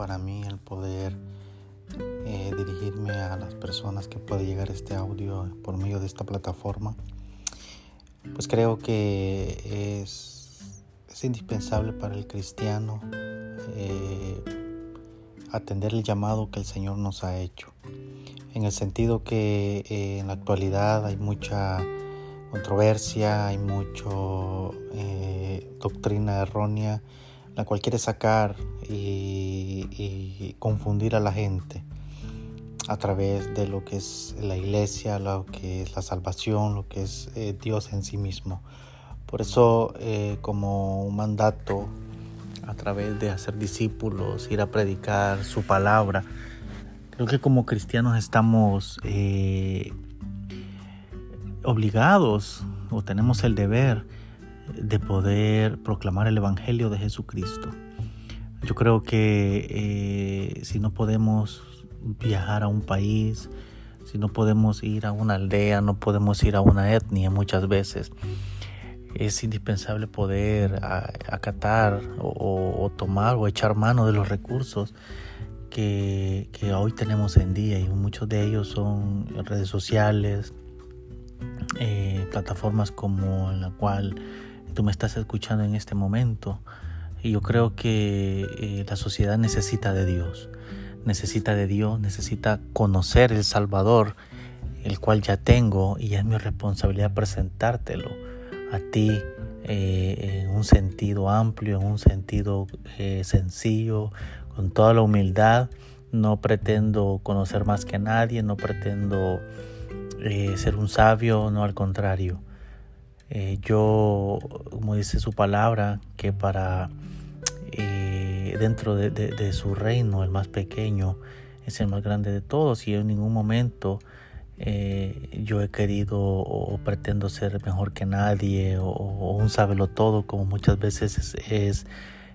para mí el poder eh, dirigirme a las personas que puede llegar este audio por medio de esta plataforma. Pues creo que es, es indispensable para el cristiano eh, atender el llamado que el Señor nos ha hecho. En el sentido que eh, en la actualidad hay mucha controversia, hay mucho doctrina errónea la cual quiere sacar y, confundir a la gente a través de lo que es la iglesia, lo que es la salvación, lo que es eh, Dios en sí mismo. Por eso, eh, como un mandato a través de hacer discípulos, ir a predicar su palabra, creo que como cristianos estamos eh, obligados o tenemos el deber de poder proclamar el Evangelio de Jesucristo. Yo creo que eh, si no podemos viajar a un país, si no podemos ir a una aldea, no podemos ir a una etnia muchas veces, es indispensable poder acatar o, tomar o echar mano de los recursos que, hoy tenemos en día y muchos de ellos son redes sociales, eh, plataformas como en la cual tú me estás escuchando en este momento. Y yo creo que eh, la sociedad necesita de Dios, necesita de Dios, necesita conocer el Salvador, el cual ya tengo y es mi responsabilidad presentártelo a ti eh, en un sentido amplio, en un sentido eh, sencillo, con toda la humildad. No pretendo conocer más que nadie, no pretendo ser un sabio, no al contrario. Eh, yo, como dice su palabra, que para eh, dentro de, su reino, el más pequeño es el más grande de todos y en ningún momento eh, yo he querido o, pretendo ser mejor que nadie o, un sábelo todo, como muchas veces es, es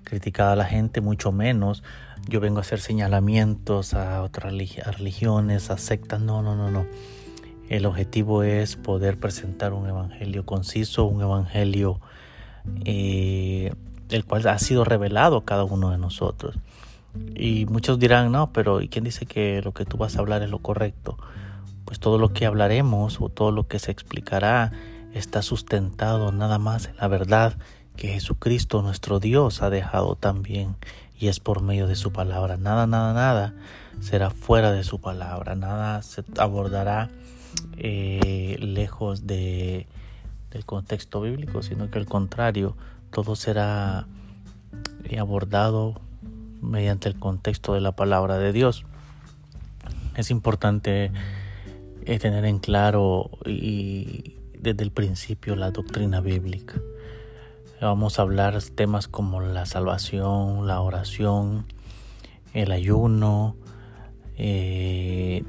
criticada la gente, mucho menos. Yo vengo a hacer señalamientos a otras religiones, a sectas, no, no, no, no. El objetivo es poder presentar un evangelio conciso, un evangelio eh, el cual ha sido revelado a cada uno de nosotros. Y muchos dirán, no, pero ¿y quién dice que lo que tú vas a hablar es lo correcto? Pues todo lo que hablaremos o todo lo que se explicará está sustentado nada más en la verdad que Jesucristo nuestro Dios ha dejado también y es por medio de su palabra. Nada, nada, nada será fuera de su palabra, nada se abordará eh, lejos de, del contexto bíblico, sino que al contrario, todo será eh, abordado mediante el contexto de la palabra de Dios. Es importante eh, tener en claro y desde el principio la doctrina bíblica. Vamos a hablar temas como la salvación, la oración, el ayuno, y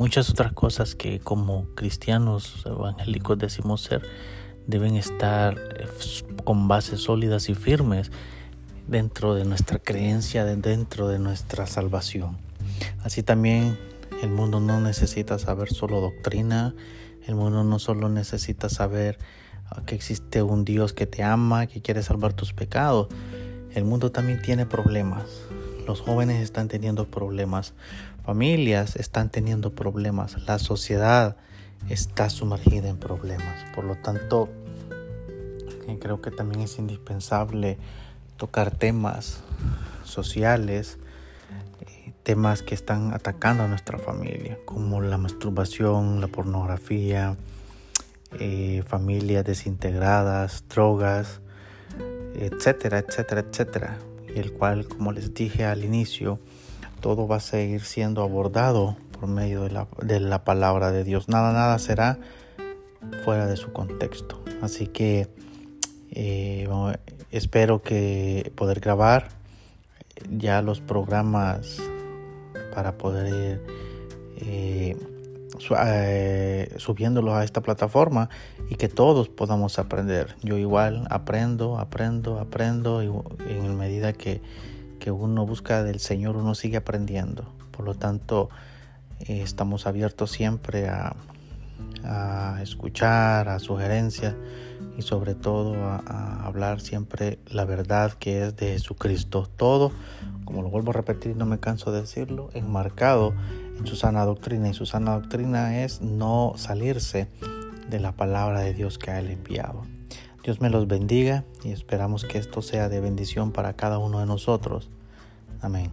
muchas otras cosas que como cristianos evangélicos decimos ser deben estar eh, con bases sólidas y firmes dentro de nuestra creencia, dentro de nuestra salvación. Así también el mundo no necesita saber solo doctrina, el mundo no solo necesita saber ah, que existe un Dios que te ama, que quiere salvar tus pecados, el mundo también tiene problemas. Los jóvenes están teniendo problemas familias están teniendo problemas, la sociedad está sumergida en problemas. Por lo tanto, eh, creo que también es indispensable tocar temas sociales, eh, temas que están atacando a nuestra familia, como la masturbación, la pornografía, eh, familias desintegradas, drogas, etcétera, etcétera, etcétera. El cual, como les dije al inicio, todo va a seguir siendo abordado por medio de la, de la palabra de Dios. Nada, nada será fuera de su contexto. Así que eh, espero que poder grabar ya los programas para poder eh, eh, subiéndolos a esta plataforma y que todos podamos aprender. Yo igual aprendo, aprendo, aprendo y en medida que que uno busca del Señor, uno sigue aprendiendo. Por lo tanto, eh, estamos abiertos siempre a, a escuchar, a sugerencias y sobre todo a, hablar siempre la verdad que es de Jesucristo. Todo, como lo vuelvo a repetir, no me canso de decirlo, enmarcado en su sana doctrina. Y su sana doctrina es no salirse de la palabra de Dios que ha él enviado. Dios me los bendiga y esperamos que esto sea de bendición para cada uno de nosotros. Amén.